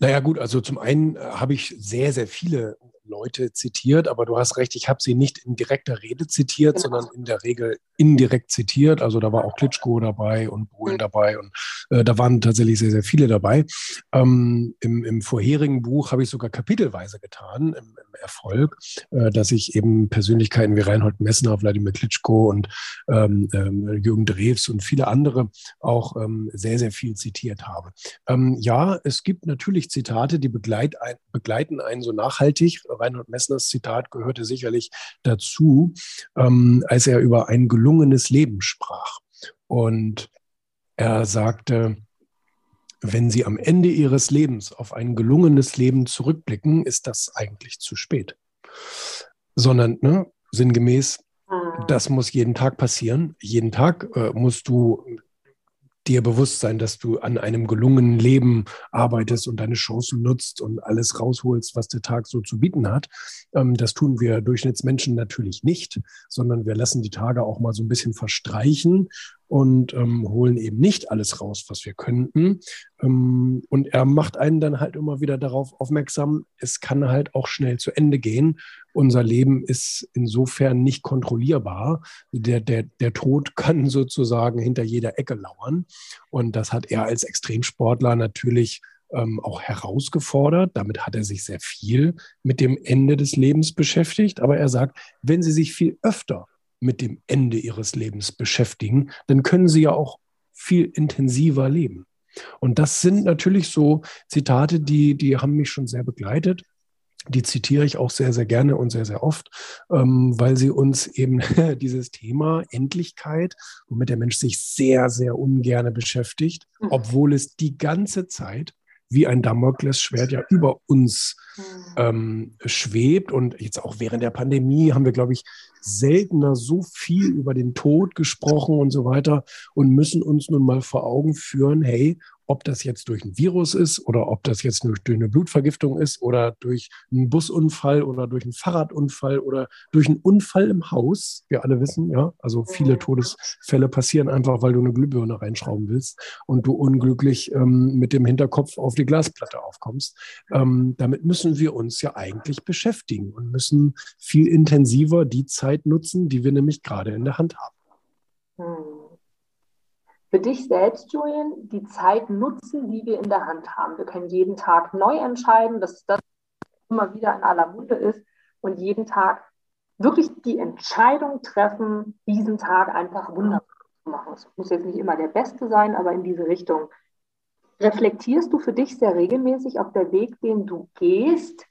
Naja gut, also zum einen äh, habe ich sehr, sehr viele Leute zitiert, aber du hast recht, ich habe sie nicht in direkter Rede zitiert, genau. sondern in der Regel indirekt zitiert. Also da war auch Klitschko dabei und Bohlen mhm. dabei und äh, da waren tatsächlich sehr, sehr viele dabei. Ähm, im, im, vorherigen Buch habe ich sogar kapitelweise getan, im, im Erfolg, äh, dass ich eben Persönlichkeiten wie Reinhold Messner, Wladimir Klitschko und ähm, ähm, Jürgen Drews und viele andere auch ähm, sehr, sehr viel zitiert habe. Ähm, ja, es gibt natürlich Zitate, die begleiten einen so nachhaltig. Reinhold Messners Zitat gehörte sicherlich dazu, ähm, als er über ein gelungenes Leben sprach. Und er sagte, wenn Sie am Ende Ihres Lebens auf ein gelungenes Leben zurückblicken, ist das eigentlich zu spät. Sondern ne, sinngemäß, ah. das muss jeden Tag passieren. Jeden Tag äh, musst du dir bewusst sein, dass du an einem gelungenen Leben arbeitest und deine Chancen nutzt und alles rausholst, was der Tag so zu bieten hat. Ähm, das tun wir Durchschnittsmenschen natürlich nicht, sondern wir lassen die Tage auch mal so ein bisschen verstreichen und ähm, holen eben nicht alles raus, was wir könnten. Ähm, und er macht einen dann halt immer wieder darauf aufmerksam, es kann halt auch schnell zu Ende gehen. Unser Leben ist insofern nicht kontrollierbar. Der, der, der Tod kann sozusagen hinter jeder Ecke lauern. Und das hat er als Extremsportler natürlich ähm, auch herausgefordert. Damit hat er sich sehr viel mit dem Ende des Lebens beschäftigt. Aber er sagt, wenn Sie sich viel öfter mit dem Ende ihres Lebens beschäftigen, dann können sie ja auch viel intensiver leben. Und das sind natürlich so Zitate, die, die haben mich schon sehr begleitet. Die zitiere ich auch sehr, sehr gerne und sehr, sehr oft, ähm, weil sie uns eben dieses Thema Endlichkeit, womit der Mensch sich sehr, sehr ungerne beschäftigt, mhm. obwohl es die ganze Zeit wie ein Damoklesschwert ja über uns mhm. ähm, schwebt. Und jetzt auch während der Pandemie haben wir, glaube ich, seltener so viel über den Tod gesprochen und so weiter und müssen uns nun mal vor Augen führen, hey, ob das jetzt durch ein Virus ist oder ob das jetzt durch, eine Blutvergiftung ist oder durch einen Busunfall oder durch einen Fahrradunfall oder durch einen Unfall im Haus. Wir alle wissen, ja, also viele Todesfälle passieren einfach, weil du eine Glühbirne reinschrauben willst und du unglücklich ähm, mit dem Hinterkopf auf die Glasplatte aufkommst. Ähm, damit müssen wir uns ja eigentlich beschäftigen und müssen viel intensiver die Zeit nutzen, die wir nämlich gerade in der Hand haben. Für dich selbst, Julian, die Zeit nutzen, die wir in der Hand haben. Wir können jeden Tag neu entscheiden, dass das immer wieder in aller Munde ist und jeden Tag wirklich die Entscheidung treffen, diesen Tag einfach wunderbar zu machen. Es muss jetzt nicht immer der Beste sein, aber in diese Richtung. Reflektierst du für dich sehr regelmäßig, ob der Weg, den du gehst,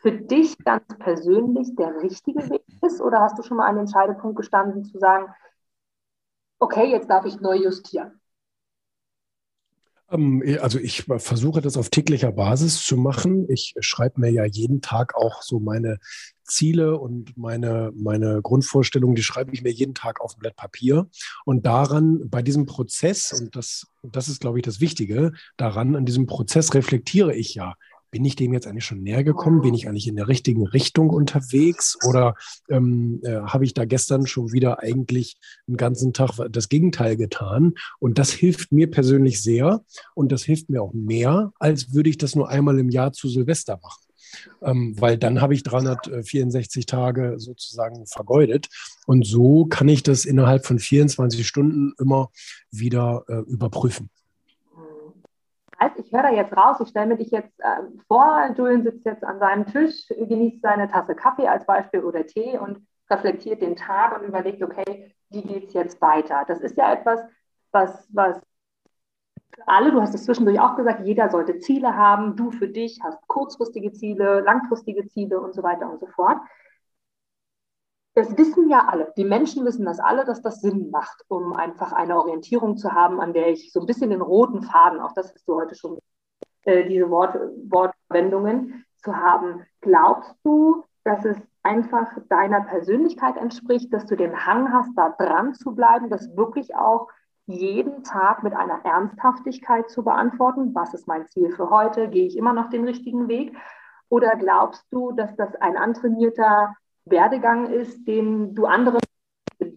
für dich ganz persönlich der richtige Weg ist? Oder hast du schon mal einen Entscheidepunkt gestanden, zu sagen, okay, jetzt darf ich neu justieren? Ähm, also ich versuche das auf täglicher Basis zu machen. Ich schreibe mir ja jeden Tag auch so meine Ziele und meine, meine Grundvorstellungen, die schreibe ich mir jeden Tag auf ein Blatt Papier. Und daran, bei diesem Prozess, und das, das ist, glaube ich, das Wichtige, daran, an diesem Prozess reflektiere ich ja, bin ich dem jetzt eigentlich schon näher gekommen? Bin ich eigentlich in der richtigen Richtung unterwegs? Oder ähm, äh, habe ich da gestern schon wieder eigentlich den ganzen Tag das Gegenteil getan? Und das hilft mir persönlich sehr und das hilft mir auch mehr, als würde ich das nur einmal im Jahr zu Silvester machen. Ähm, weil dann habe ich 364 Tage sozusagen vergeudet. Und so kann ich das innerhalb von 24 Stunden immer wieder äh, überprüfen heißt, ich höre da jetzt raus, ich stelle mir dich jetzt äh, vor, Julian sitzt jetzt an seinem Tisch, genießt seine Tasse Kaffee als Beispiel oder Tee und reflektiert den Tag und überlegt, okay, wie geht es jetzt weiter? Das ist ja etwas, was, was alle, du hast es zwischendurch auch gesagt, jeder sollte Ziele haben. Du für dich hast kurzfristige Ziele, langfristige Ziele und so weiter und so fort das wissen ja alle. Die Menschen wissen das alle, dass das Sinn macht, um einfach eine Orientierung zu haben, an der ich so ein bisschen den roten Faden, auch das hast du heute schon, äh, diese Wort, Wortverwendungen zu haben. Glaubst du, dass es einfach deiner Persönlichkeit entspricht, dass du den Hang hast, da dran zu bleiben, das wirklich auch jeden Tag mit einer Ernsthaftigkeit zu beantworten? Was ist mein Ziel für heute? Gehe ich immer noch den richtigen Weg? Oder glaubst du, dass das ein antrainierter Werdegang ist, den du anderen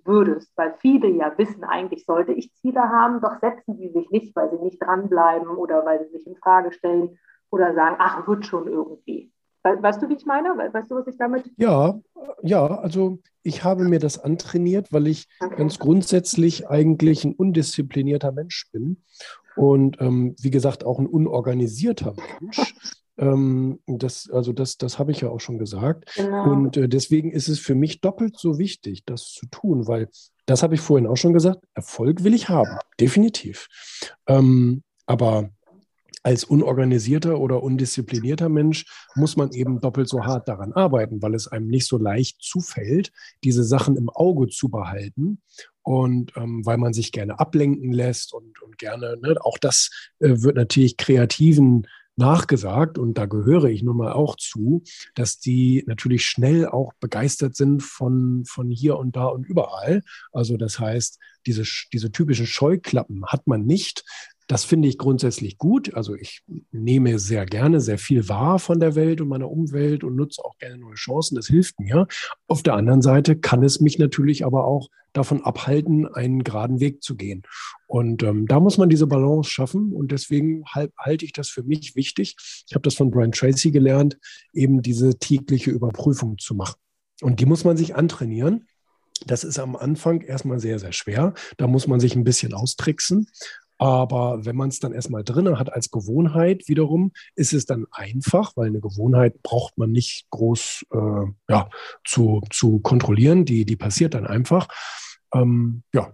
würdest? Weil viele ja wissen, eigentlich sollte ich Ziele haben, doch setzen sie sich nicht, weil sie nicht dranbleiben oder weil sie sich in Frage stellen oder sagen, ach, wird schon irgendwie. Weißt du, wie ich meine? Weißt du, was ich damit? Ja, ja, also ich habe mir das antrainiert, weil ich okay. ganz grundsätzlich eigentlich ein undisziplinierter Mensch bin und ähm, wie gesagt auch ein unorganisierter Mensch. Ähm, das, also das, das habe ich ja auch schon gesagt. Genau. Und äh, deswegen ist es für mich doppelt so wichtig, das zu tun, weil das habe ich vorhin auch schon gesagt. Erfolg will ich haben, definitiv. Ähm, aber als unorganisierter oder undisziplinierter Mensch muss man eben doppelt so hart daran arbeiten, weil es einem nicht so leicht zufällt, diese Sachen im Auge zu behalten. Und ähm, weil man sich gerne ablenken lässt und, und gerne, ne, auch das äh, wird natürlich kreativen nachgesagt, und da gehöre ich nun mal auch zu, dass die natürlich schnell auch begeistert sind von, von hier und da und überall. Also das heißt, diese, diese typischen Scheuklappen hat man nicht, das finde ich grundsätzlich gut. Also ich nehme sehr gerne sehr viel wahr von der Welt und meiner Umwelt und nutze auch gerne neue Chancen. Das hilft mir. Auf der anderen Seite kann es mich natürlich aber auch davon abhalten, einen geraden Weg zu gehen. Und ähm, da muss man diese Balance schaffen. Und deswegen halt, halte ich das für mich wichtig. Ich habe das von Brian Tracy gelernt, eben diese tägliche Überprüfung zu machen. Und die muss man sich antrainieren. Das ist am Anfang erstmal sehr, sehr schwer. Da muss man sich ein bisschen austricksen. Aber wenn man es dann erstmal drin hat als Gewohnheit, wiederum ist es dann einfach, weil eine Gewohnheit braucht man nicht groß äh, ja, zu, zu kontrollieren. Die, die passiert dann einfach. Ähm, ja.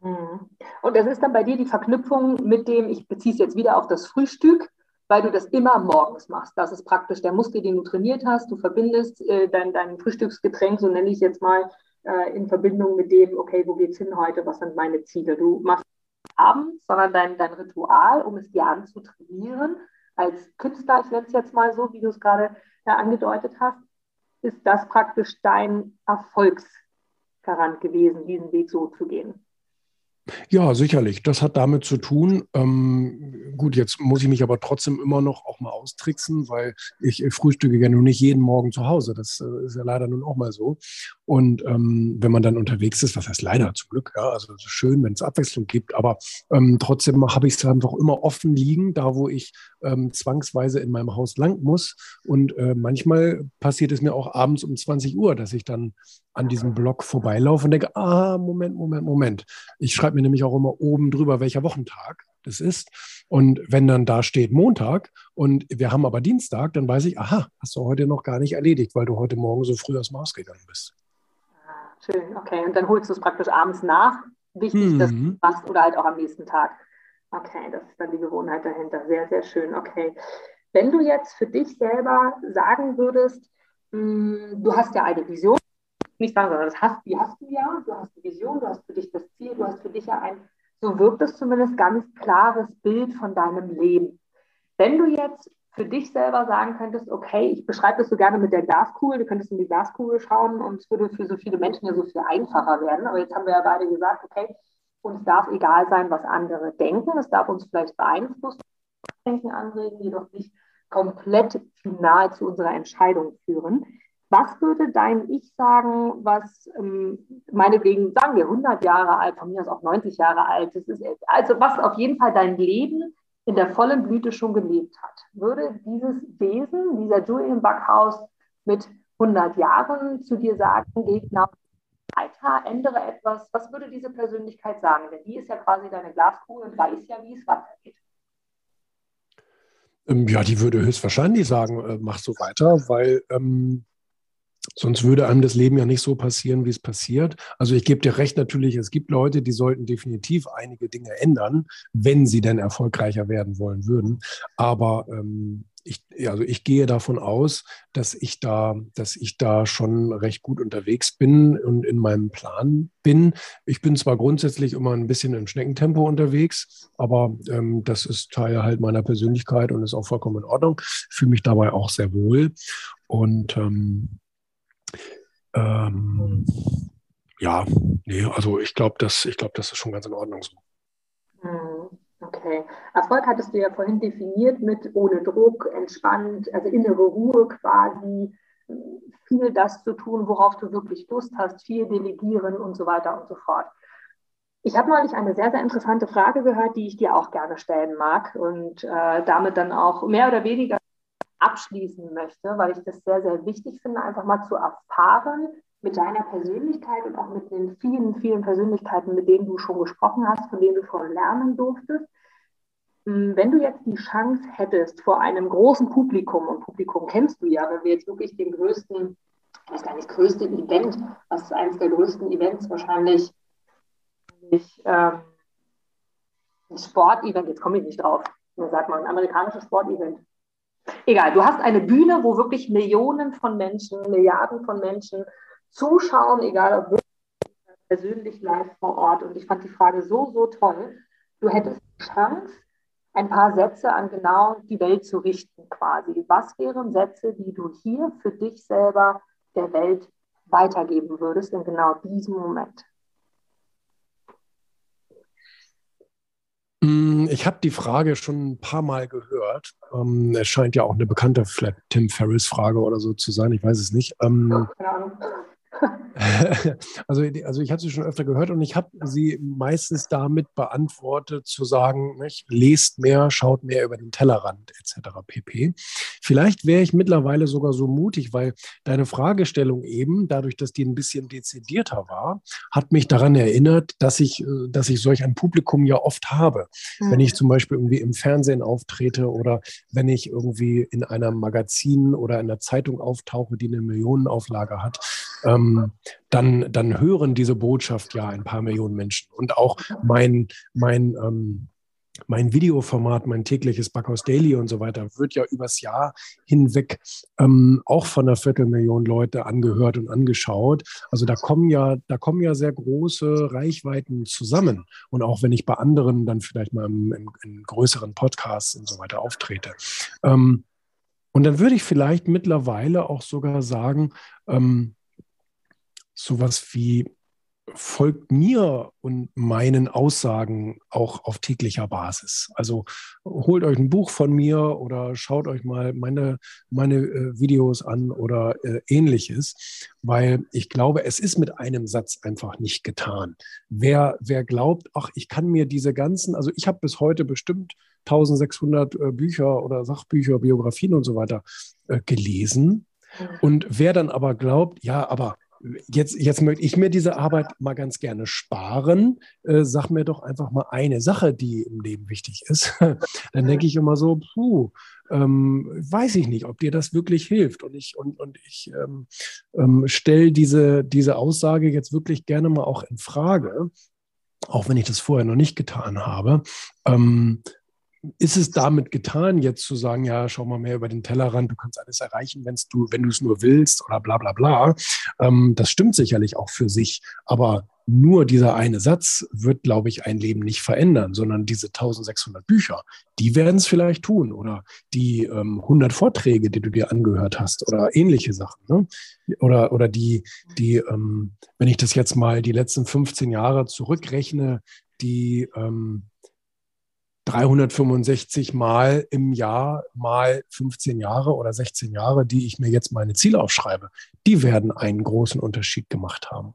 Mhm. Und das ist dann bei dir die Verknüpfung mit dem, ich beziehe es jetzt wieder auf das Frühstück, weil du das immer morgens machst. Das ist praktisch der Muskel, den du trainiert hast. Du verbindest äh, dein, dein Frühstücksgetränk, so nenne ich es jetzt mal, äh, in Verbindung mit dem, okay, wo geht's hin heute, was sind meine Ziele? Du machst abends, sondern dein, dein Ritual, um es dir anzutrainieren, als Künstler, ich nenne es jetzt mal so, wie du es gerade ja, angedeutet hast, ist das praktisch dein Erfolgsgarant gewesen, diesen Weg so zu gehen. Ja, sicherlich. Das hat damit zu tun. Ähm, gut, jetzt muss ich mich aber trotzdem immer noch auch mal austricksen, weil ich frühstücke ja nun nicht jeden Morgen zu Hause. Das äh, ist ja leider nun auch mal so. Und ähm, wenn man dann unterwegs ist, was heißt leider zum Glück, ja, also es schön, wenn es Abwechslung gibt, aber ähm, trotzdem habe ich es einfach immer offen liegen, da wo ich ähm, zwangsweise in meinem Haus lang muss. Und äh, manchmal passiert es mir auch abends um 20 Uhr, dass ich dann an diesem Block vorbeilaufe und denke, ah, Moment, Moment, Moment. Ich schreibe mir nämlich auch immer oben drüber, welcher Wochentag das ist. Und wenn dann da steht Montag und wir haben aber Dienstag, dann weiß ich, aha, hast du heute noch gar nicht erledigt, weil du heute Morgen so früh aus dem Haus gegangen bist. Schön, okay. Und dann holst du es praktisch abends nach. Wichtig, mhm. dass du machst oder halt auch am nächsten Tag. Okay, das ist dann die Gewohnheit dahinter. Sehr, sehr schön. Okay. Wenn du jetzt für dich selber sagen würdest, mh, hm, du hast ja eine Vision, nicht sagen, sondern das hast, die hast du ja, du hast die Vision, du hast für dich das Ziel, du hast für dich ja ein, so wirkt es zumindest, ganz klares Bild von deinem Leben. Wenn du jetzt für dich selber sagen könntest, okay, ich beschreibe das so gerne mit der Glaskugel, du könntest in die Glaskugel schauen und es würde für so viele Menschen ja so viel einfacher werden. Aber jetzt haben wir ja beide gesagt, okay, uns darf egal sein, was andere denken. Es darf uns vielleicht beeinflussen, Denken anregen, jedoch nicht komplett final zu unserer Entscheidung führen. Was würde dein Ich sagen, was ähm, meinetwegen, sagen wir 100 Jahre alt, von mir aus auch 90 Jahre alt, das ist, also was auf jeden Fall dein Leben in der vollen Blüte schon gelebt hat? Würde dieses Wesen, dieser Julian Backhaus mit 100 Jahren zu dir sagen, geht nach weiter, ändere etwas, was würde diese Persönlichkeit sagen? Denn die ist ja quasi deine Glaskugel und weiß ja, wie es weitergeht. Ähm, ja, die würde höchstwahrscheinlich sagen, äh, mach so weiter, weil ähm, sonst würde einem das Leben ja nicht so passieren, wie es passiert. Also ich gebe dir recht natürlich, es gibt Leute, die sollten definitiv einige Dinge ändern, wenn sie denn erfolgreicher werden wollen würden. Aber ähm, ich, also ich gehe davon aus, dass ich da, dass ich da schon recht gut unterwegs bin und in meinem Plan bin. Ich bin zwar grundsätzlich immer ein bisschen im Schneckentempo unterwegs, aber ähm, das ist Teil halt meiner Persönlichkeit und ist auch vollkommen in Ordnung. Ich fühle mich dabei auch sehr wohl. Und ähm, ähm, ja, nee, also ich glaube, das, ich glaube, das ist schon ganz in Ordnung so. Okay. Erfolg hattest du ja vorhin definiert mit ohne Druck, entspannt, also innere Ruhe quasi, viel das zu tun, worauf du wirklich Lust hast, viel delegieren und so weiter und so fort. Ich habe neulich eine sehr, sehr interessante Frage gehört, die ich dir auch gerne stellen mag und äh, damit dann auch mehr oder weniger abschließen möchte, weil ich das sehr, sehr wichtig finde, einfach mal zu erfahren mit deiner Persönlichkeit und auch mit den vielen, vielen Persönlichkeiten, mit denen du schon gesprochen hast, von denen du schon lernen durftest. Hm, wenn du jetzt die Chance hättest, vor einem großen Publikum, und Publikum kennst du ja, wenn wir jetzt wirklich den größten, ich weiß gar nicht, das größte Event, was ist eines der größten Events wahrscheinlich, ich, ähm, ein Sportevent, jetzt komme ich nicht drauf, sagt man, ein amerikanisches Sportevent. Egal, du hast eine Bühne, wo wirklich Millionen von Menschen, Milliarden von Menschen zuschauen, egal ob persönlich live vor Ort. Und ich fand die Frage so, so toll. Du hättest die Chance, ein paar Sätze an genau die Welt zu richten, quasi. Was wären Sätze, die du hier für dich selber der Welt weitergeben würdest in genau diesem Moment? Ich habe die Frage schon ein paar Mal gehört. Ähm, es scheint ja auch eine bekannte Tim Ferriss-Frage oder so zu sein. Ich weiß es nicht. Ähm. also, also ich habe sie schon öfter gehört und ich habe sie meistens damit beantwortet, zu sagen, nicht, lest mehr, schaut mehr über den Tellerrand etc. pp. Vielleicht wäre ich mittlerweile sogar so mutig, weil deine Fragestellung eben, dadurch, dass die ein bisschen dezidierter war, hat mich daran erinnert, dass ich, äh, dass ich solch ein Publikum ja oft habe. Mhm. Wenn ich zum Beispiel irgendwie im Fernsehen auftrete oder wenn ich irgendwie in einem Magazin oder in einer Zeitung auftauche, die eine Millionenauflage hat, ähm, dann, dann hören diese Botschaft ja ein paar Millionen Menschen. Und auch mein, mein, ähm, mein Videoformat, mein tägliches Backhaus Daily und so weiter, wird ja übers Jahr hinweg ähm, auch von einer Viertelmillion Leute angehört und angeschaut. Also da kommen ja, da kommen ja sehr große Reichweiten zusammen. Und auch wenn ich bei anderen dann vielleicht mal im, im, in größeren Podcasts und so weiter auftrete. Ähm, und dann würde ich vielleicht mittlerweile auch sogar sagen, ähm, sowas wie folgt mir und meinen Aussagen auch auf täglicher Basis. Also holt euch ein Buch von mir oder schaut euch mal meine, meine äh, Videos an oder äh, ähnliches, weil ich glaube, es ist mit einem Satz einfach nicht getan. Wer, wer glaubt, ach, ich kann mir diese ganzen, also ich habe bis heute bestimmt 1600 äh, Bücher oder Sachbücher, Biografien und so weiter äh, gelesen. Und wer dann aber glaubt, ja, aber jetzt, jetzt möchte ich mir diese Arbeit mal ganz gerne sparen. Äh, sag mir doch einfach mal eine Sache, die im Leben wichtig ist. Dann denke ich immer so, puh, ähm, weiß ich nicht, ob dir das wirklich hilft. Und ich, und, und ich ähm, ähm, stelle diese, diese Aussage jetzt wirklich gerne mal auch in Frage, auch wenn ich das vorher noch nicht getan habe. Ist es damit getan, jetzt zu sagen, ja, schau mal mehr über den Tellerrand, du kannst alles erreichen, wenn's du, wenn du es nur willst oder bla bla bla. Ähm, das stimmt sicherlich auch für sich, aber nur dieser eine Satz wird, glaube ich, ein Leben nicht verändern, sondern diese 1600 Bücher, die werden es vielleicht tun oder die ähm, 100 Vorträge, die du dir angehört hast oder ähnliche Sachen. Ne? Oder, oder die, die ähm, wenn ich das jetzt mal die letzten 15 Jahre zurückrechne, die ähm, 365 Mal im Jahr mal 15 Jahre oder 16 Jahre, die ich mir jetzt meine Ziele aufschreibe, die werden einen großen Unterschied gemacht haben.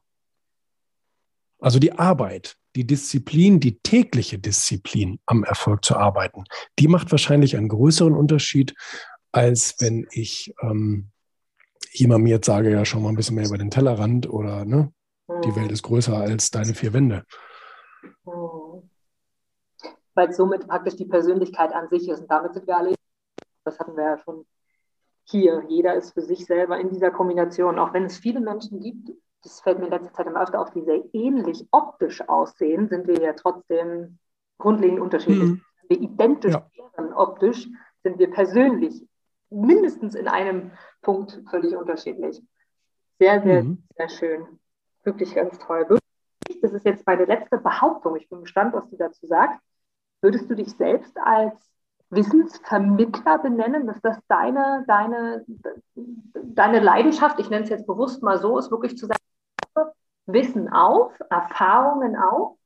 Also die Arbeit, die Disziplin, die tägliche Disziplin am Erfolg zu arbeiten, die macht wahrscheinlich einen größeren Unterschied, als wenn ich ähm, jemandem jetzt sage, ja, schau mal ein bisschen mehr über den Tellerrand oder ne, die Welt ist größer als deine vier Wände. Weil es somit praktisch die Persönlichkeit an sich ist. Und damit sind wir alle, das hatten wir ja schon hier. Jeder ist für sich selber in dieser Kombination. Auch wenn es viele Menschen gibt, das fällt mir in letzter Zeit immer öfter auf, die sehr ähnlich optisch aussehen, sind wir ja trotzdem grundlegend unterschiedlich. Mhm. Wir identisch ja. wären optisch, sind wir persönlich mindestens in einem Punkt völlig unterschiedlich. Sehr, sehr, mhm. sehr schön. Wirklich ganz toll. Das ist jetzt meine letzte Behauptung. Ich bin gespannt, was du dazu sagst. Würdest du dich selbst als Wissensvermittler benennen, dass das deine, deine, deine Leidenschaft, ich nenne es jetzt bewusst mal so, ist wirklich zu sagen, Wissen auf, Erfahrungen auf?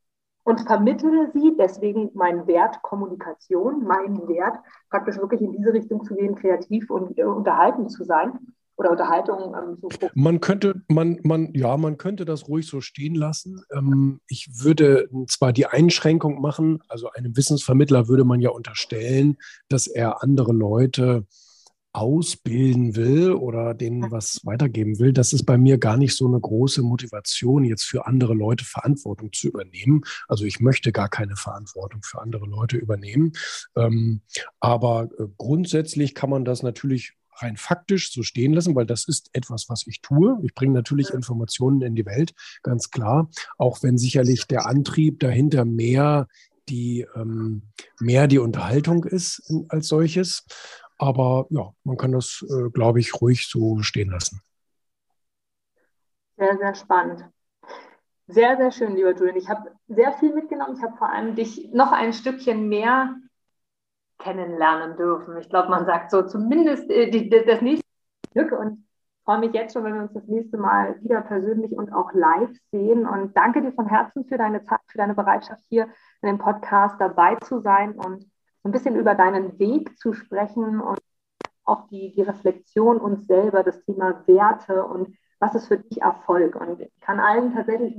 und vermittle sie, deswegen mein Wert Kommunikation, mein Wert, praktisch wirklich in diese Richtung zu gehen, kreativ und äh, unterhalten zu sein oder Unterhaltung ähm, so Man könnte, man, man, ja, man könnte das ruhig so stehen lassen. Ähm, ich würde zwar die Einschränkung machen, also einem Wissensvermittler würde man ja unterstellen, dass er andere Leute ausbilden will oder denen was weitergeben will, das ist bei mir gar nicht so eine große Motivation, jetzt für andere Leute Verantwortung zu übernehmen. Also ich möchte gar keine Verantwortung für andere Leute übernehmen. Ähm, aber äh, grundsätzlich kann man das natürlich rein faktisch so stehen lassen, weil das ist etwas, was ich tue. Ich bringe natürlich Informationen in die Welt, ganz klar. Auch wenn sicherlich der Antrieb dahinter mehr die, ähm, mehr die Unterhaltung ist als solches. Aber ja, man kann das, äh, glaube ich, ruhig so stehen lassen. Sehr, sehr spannend. Sehr, sehr schön, lieber Julian. Ich habe sehr viel mitgenommen. Ich habe vor allem dich noch ein Stückchen mehr kennenlernen dürfen. Ich glaube, man sagt so zumindest äh, die, das nächste Stück und freue mich jetzt schon, wenn wir uns das nächste Mal wieder persönlich und auch live sehen. Und danke dir von Herzen für deine Zeit, für deine Bereitschaft, hier in dem Podcast dabei zu sein und ein bisschen über deinen Weg zu sprechen und auch die, die Reflexion uns selber, das Thema Werte und was ist für dich Erfolg. Und ich kann allen tatsächlich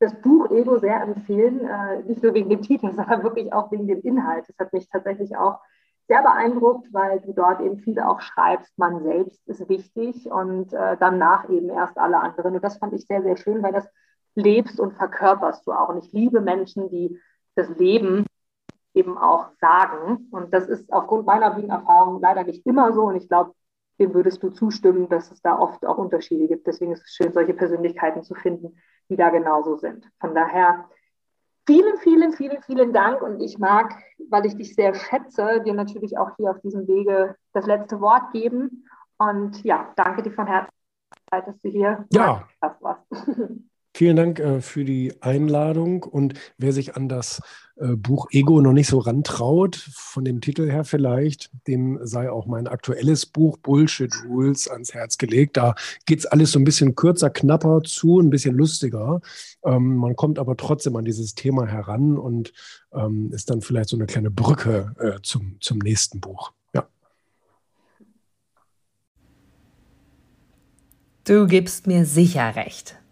das Buch Ego sehr empfehlen, äh, nicht nur wegen dem Titel, sondern wirklich auch wegen dem Inhalt. Das hat mich tatsächlich auch sehr beeindruckt, weil du dort eben viel auch schreibst, man selbst ist wichtig und äh, danach eben erst alle anderen. Und das fand ich sehr, sehr schön, weil das lebst und verkörperst du auch. Und ich liebe Menschen, die das Leben eben auch sagen. Und das ist aufgrund meiner Bühnenerfahrung leider nicht immer so. Und ich glaube, dem würdest du zustimmen, dass es da oft auch Unterschiede gibt. Deswegen ist es schön, solche Persönlichkeiten zu finden, die da genauso sind. Von daher vielen, vielen, vielen, vielen Dank. Und ich mag, weil ich dich sehr schätze, dir natürlich auch hier auf diesem Wege das letzte Wort geben. Und ja, danke dir von Herzen, dass du hier ja. warst. Vielen Dank äh, für die Einladung. Und wer sich an das äh, Buch Ego noch nicht so rantraut, von dem Titel her vielleicht, dem sei auch mein aktuelles Buch Bullshit Rules ans Herz gelegt. Da geht es alles so ein bisschen kürzer, knapper zu, ein bisschen lustiger. Ähm, man kommt aber trotzdem an dieses Thema heran und ähm, ist dann vielleicht so eine kleine Brücke äh, zum, zum nächsten Buch. Du gibst mir sicher recht